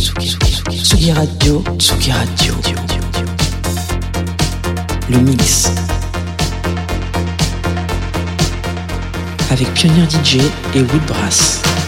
Tsugi Radio, Tsugi Radio. Le mix. Avec Pionnier DJ et Woodbrass. It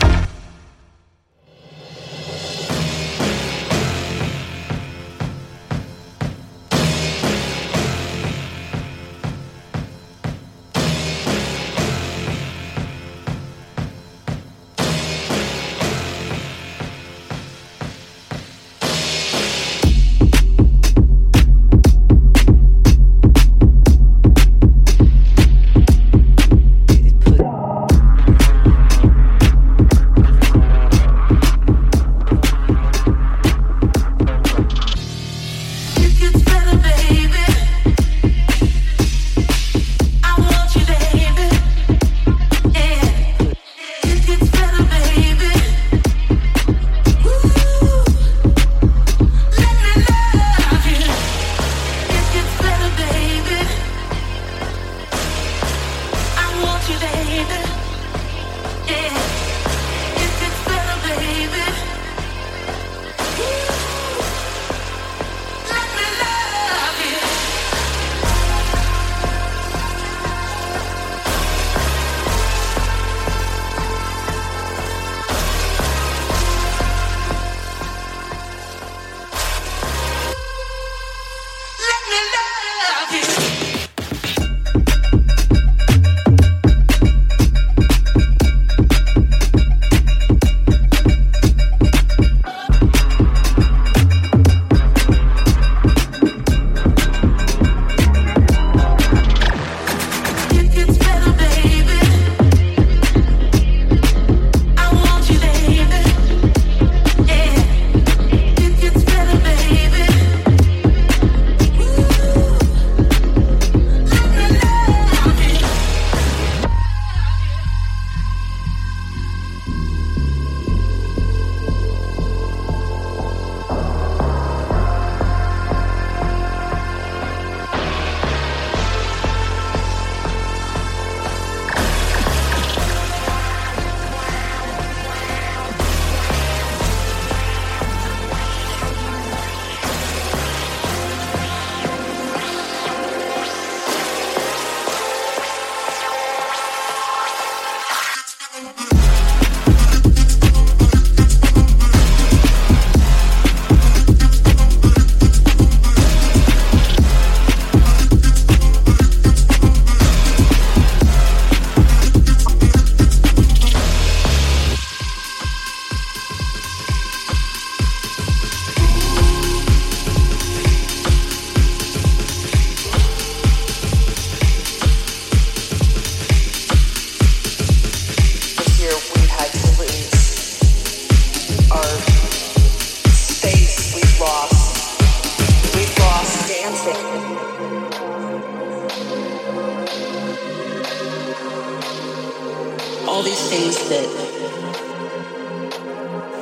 All these things that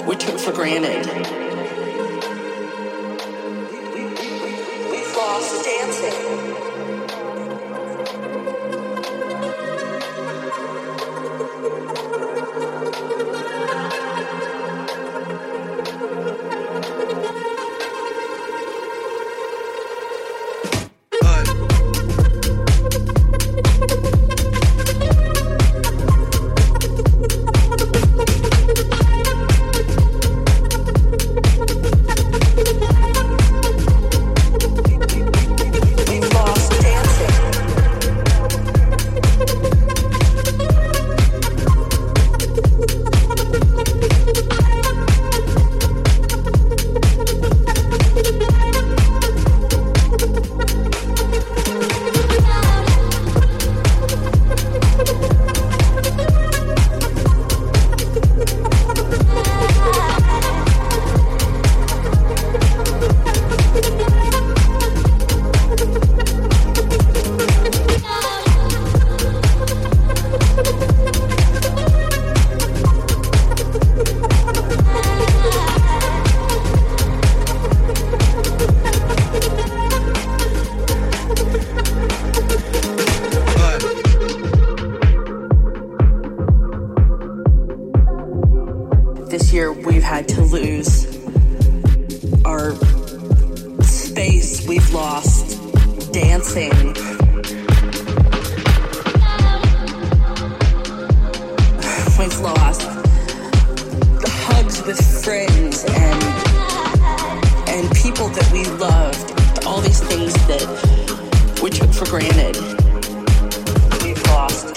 we took for granted.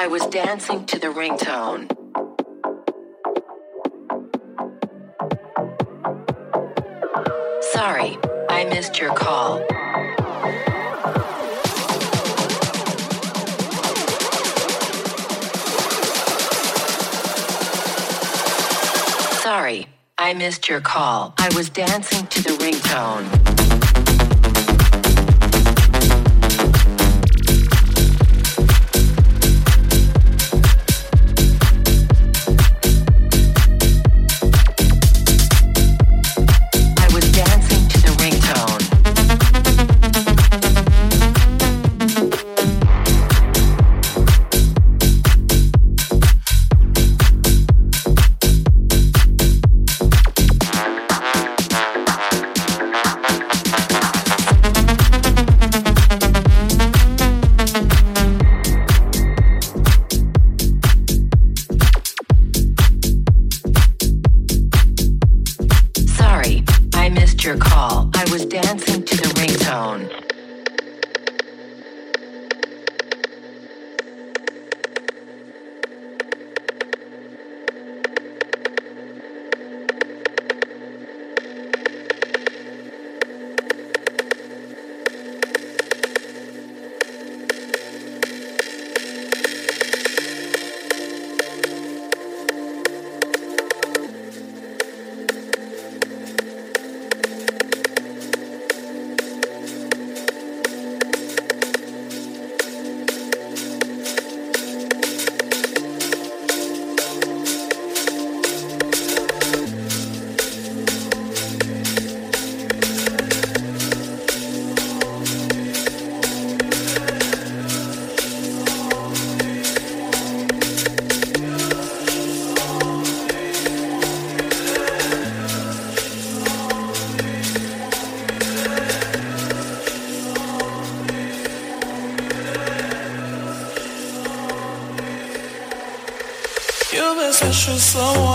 I was dancing to the ringtone. Sorry, I missed your call. Sorry, I missed your call. I was dancing to the ringtone. Someone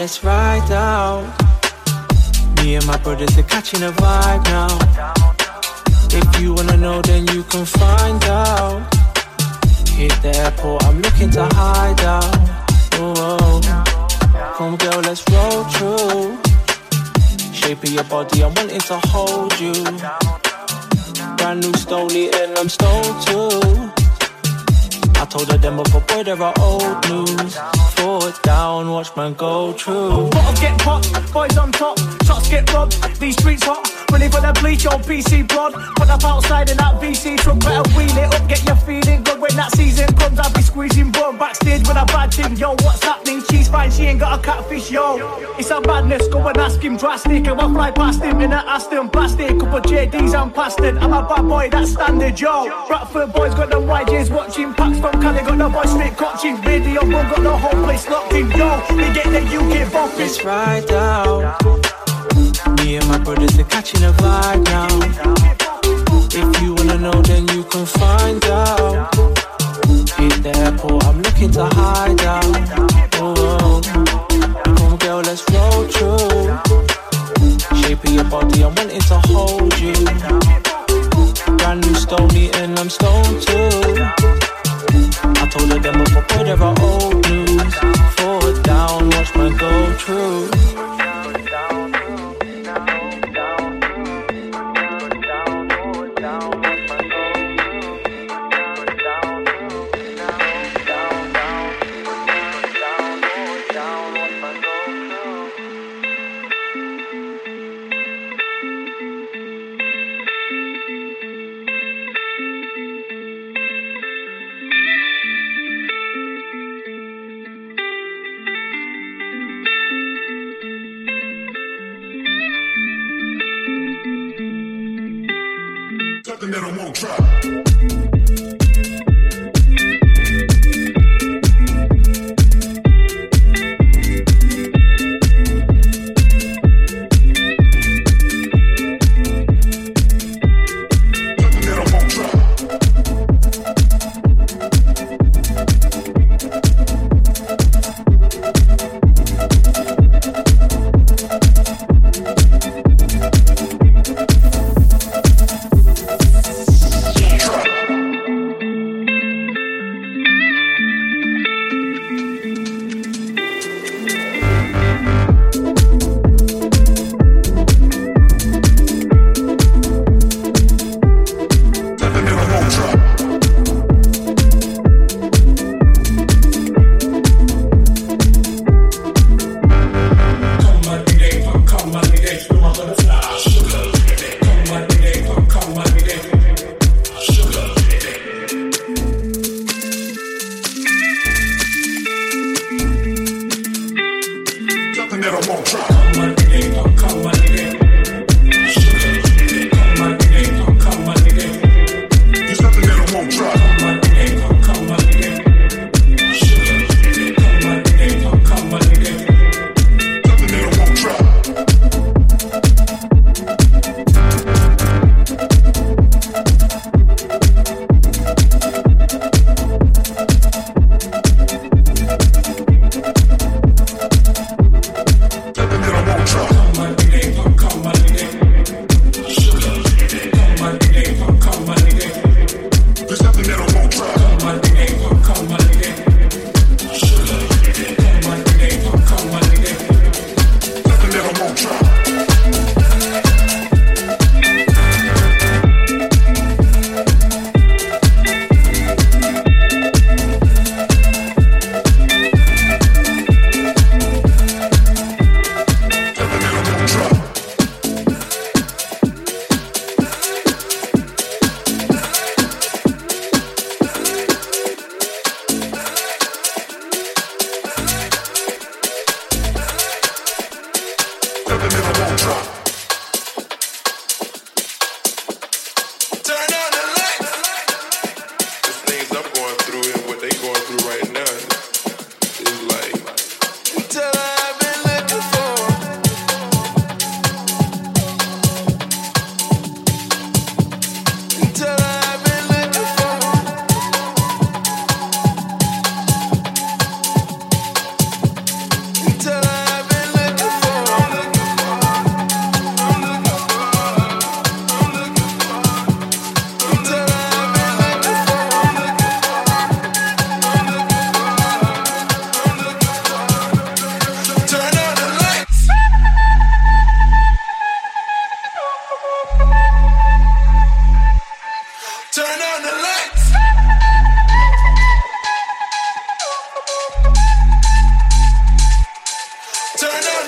Let's ride out. Me and my brothers are catching a vibe now. If you wanna know, then you can find out. Hit the airport, I'm looking to hide out. Oh, come girl, let's roll through. Shape of your body, I'm wanting to hold you. Brand new stone and I'm stoned too. Told her them before, boy, there are old news. Foot down, watch man go through. Bottles get popped, boys on top, shots get robbed. These streets hot, ready for the bleach, your PC blood. Put up outside in that VC truck, better wheel it up, get your feeling good when that season comes. I'll be squeezing bum backstage with a bad thing. Yo, what's happening? She's fine, she ain't got a catfish, yo. It's a madness, go and ask him drastic. And we'll fly past him in a Aston plastic. Couple JDs and blasted. I'm a bad boy, that's standard, yo. Bradford boys got them YJs watching, packs from Cali got the boys straight coaching. Radio one got the whole place locked in, yo. We get the UK bumping. Let's ride out. Me and my brothers are catching a vibe now. If you wanna know, then you can find out. Hit the airport, I'm looking to hide out. Oh, come girl, let's roll through. Shape of your body, I'm wanting to hold you. Brand new stone eating, I'm stoned too. I told her them before, there are old news. Forward down, watch man go through.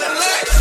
the lights.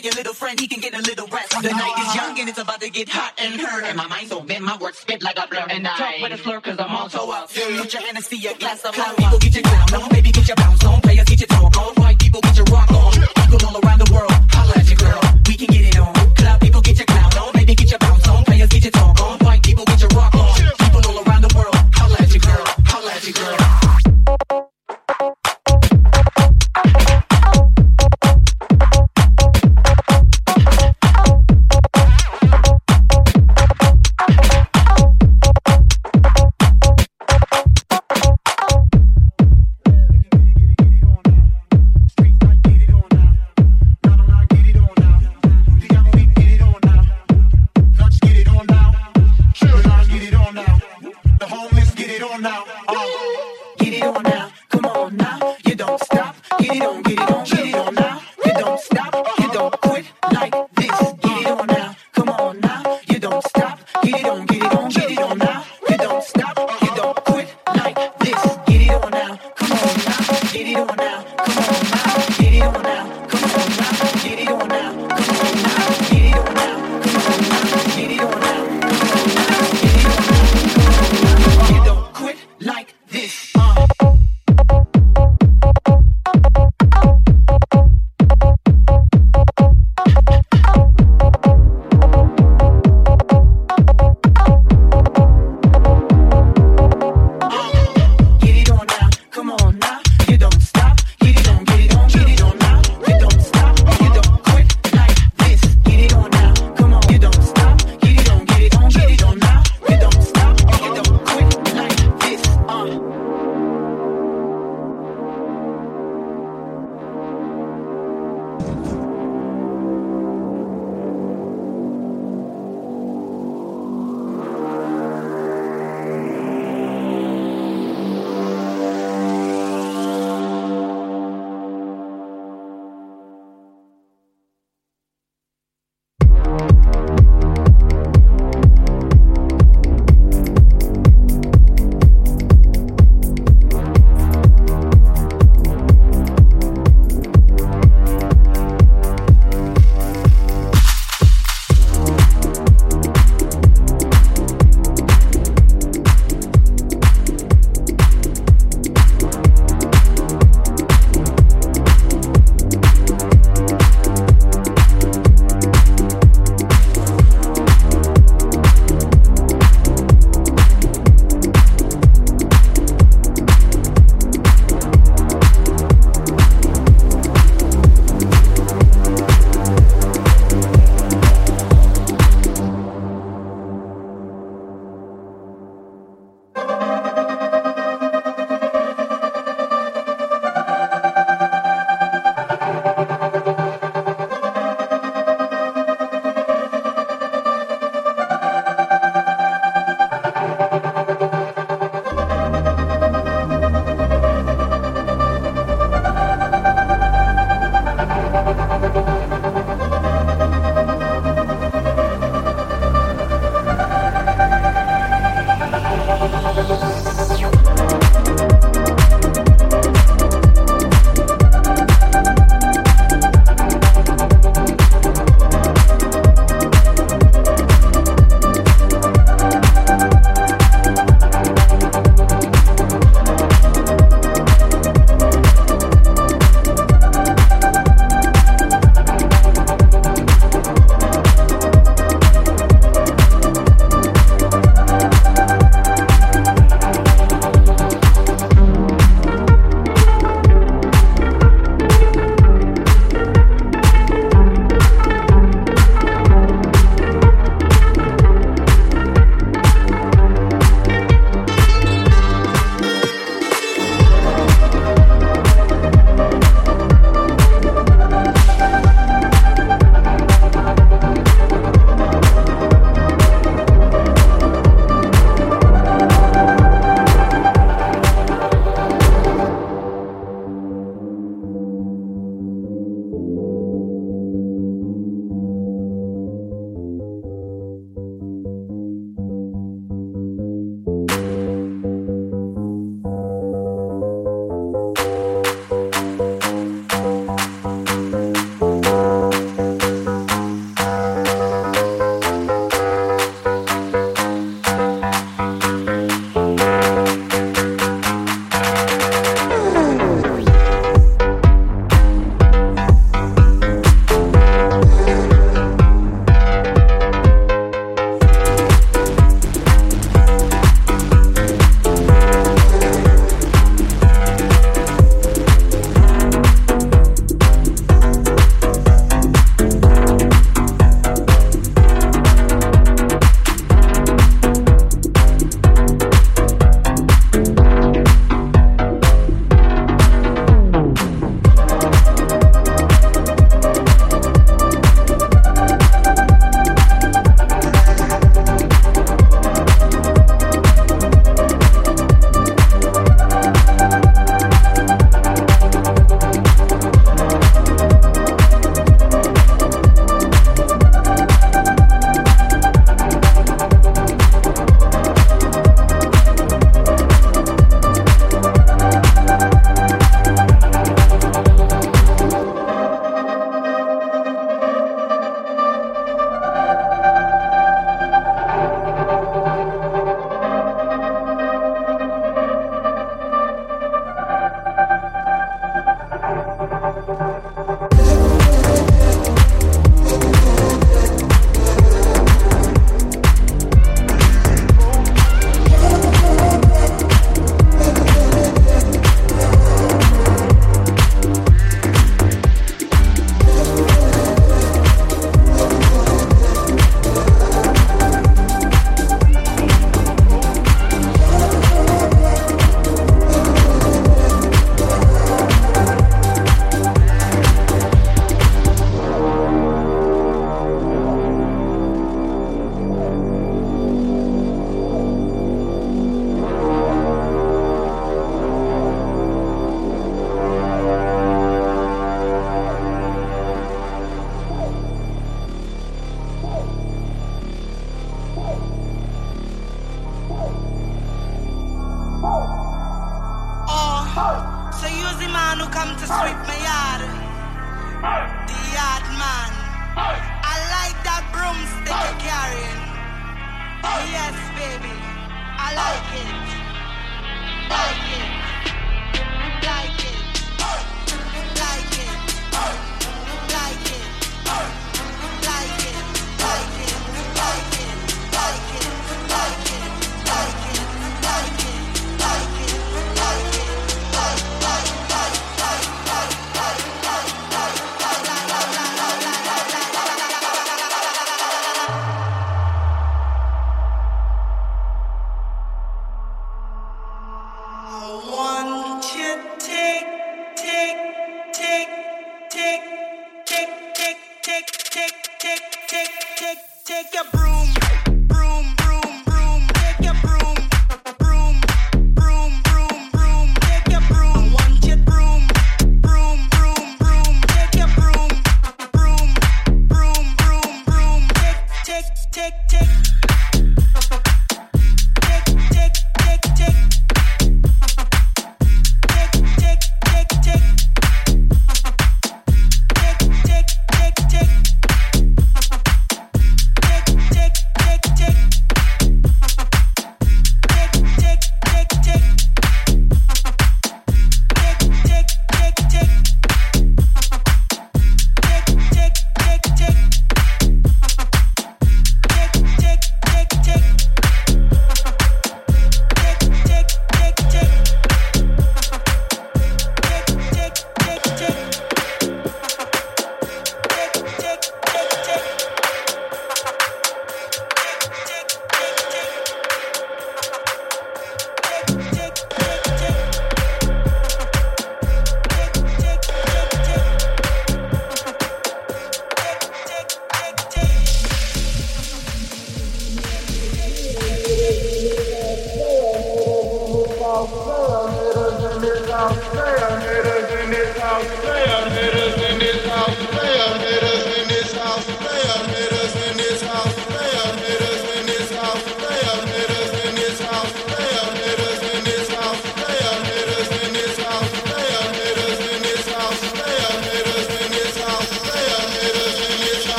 tell your little friend he can get a little rest. The night is young and it's about to get hot and hurt. And my mind so bend, my words spit like a blur. And I talk with a slur cause I'm all up. Put your hand and see a glass of wine. people get your crown. No, baby, get your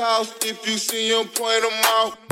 house. If you see him, point him out.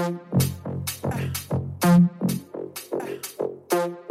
Thank you.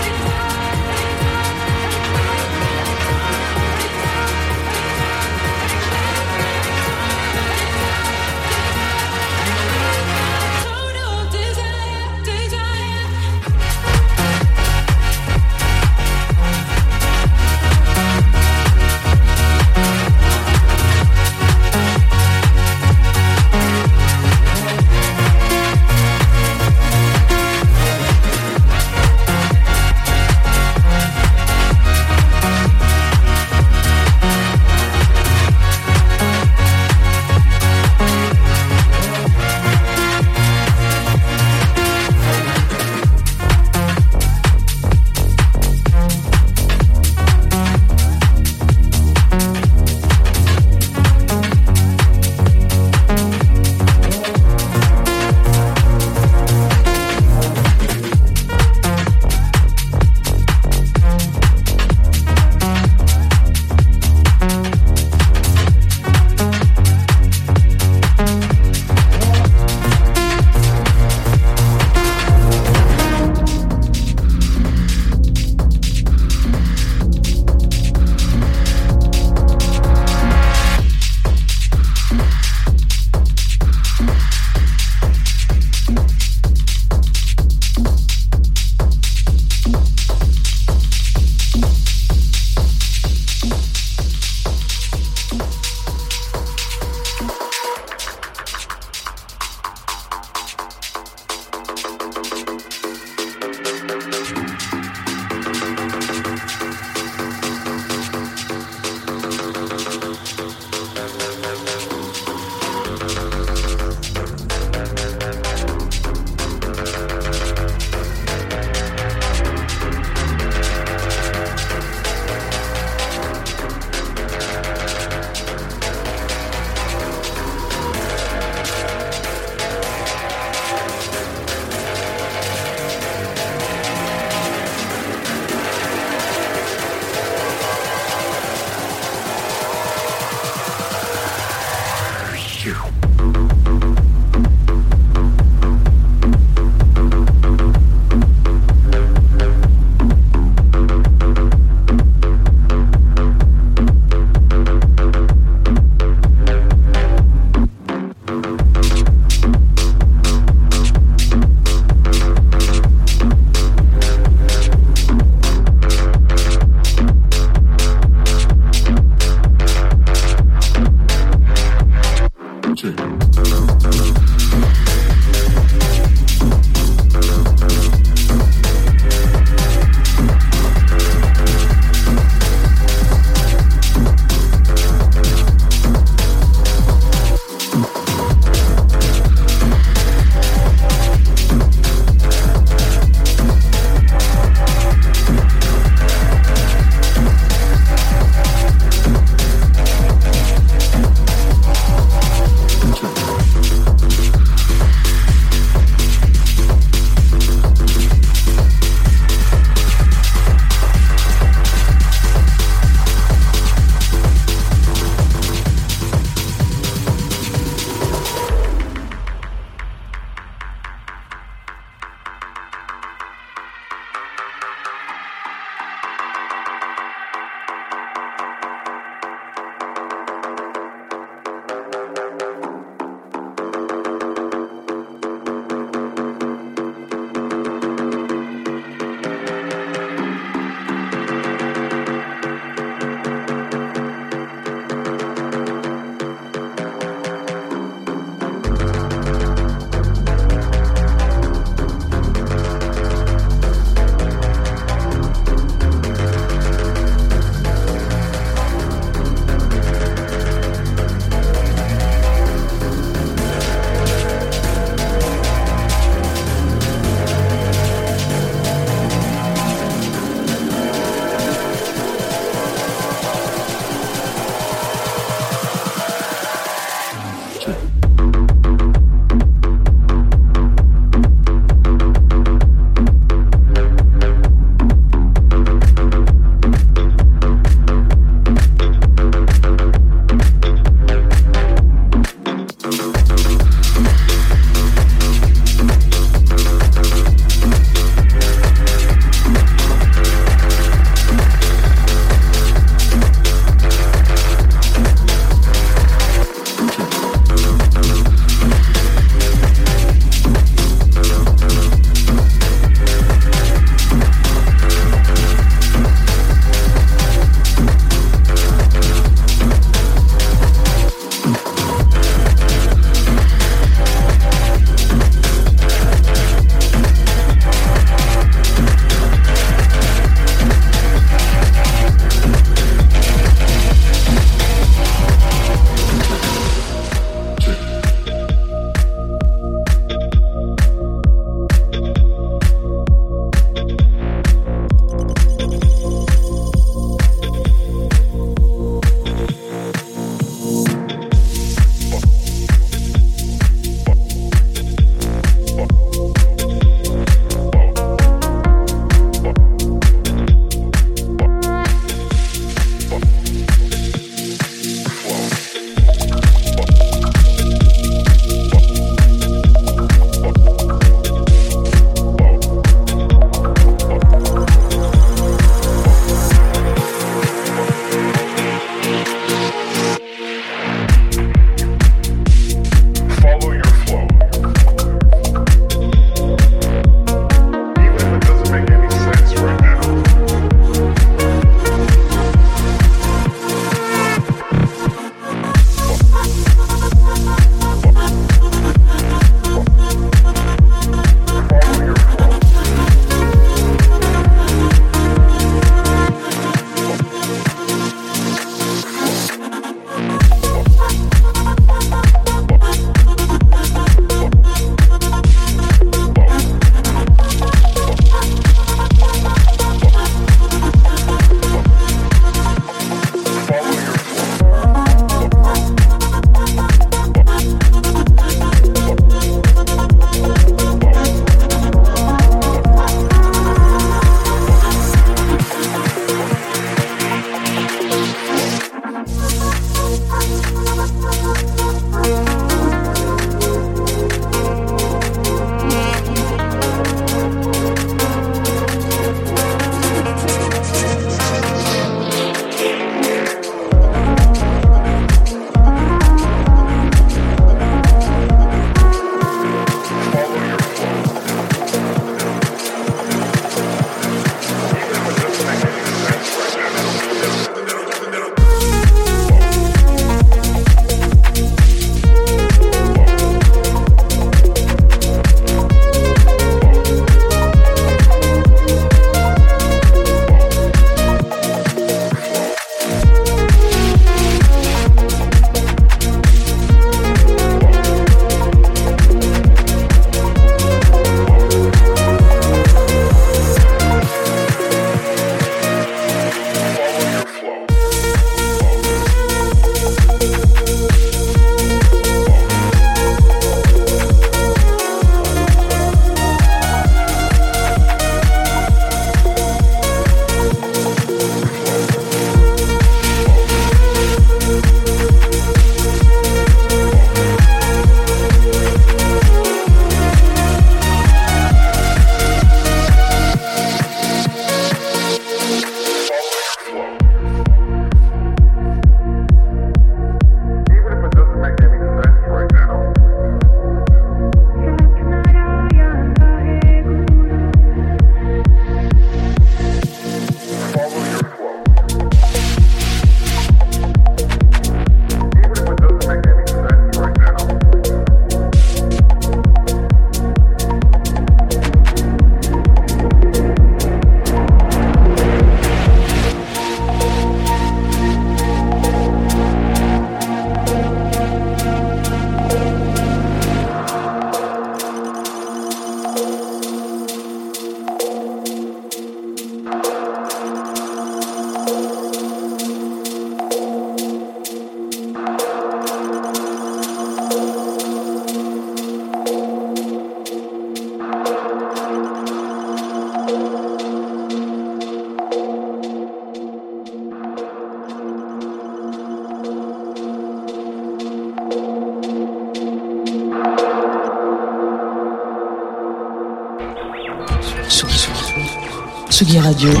Radio.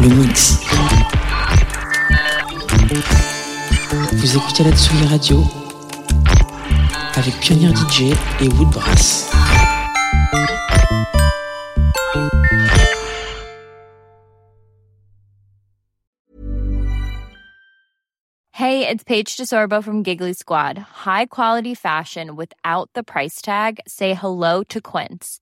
Le Mix. Vous écoutez la Tsugi Radio avec Pioneer DJ et Woodbrass. Hey, it's Paige DeSorbo from Giggly Squad. High quality fashion without the price tag. Say hello to Quince.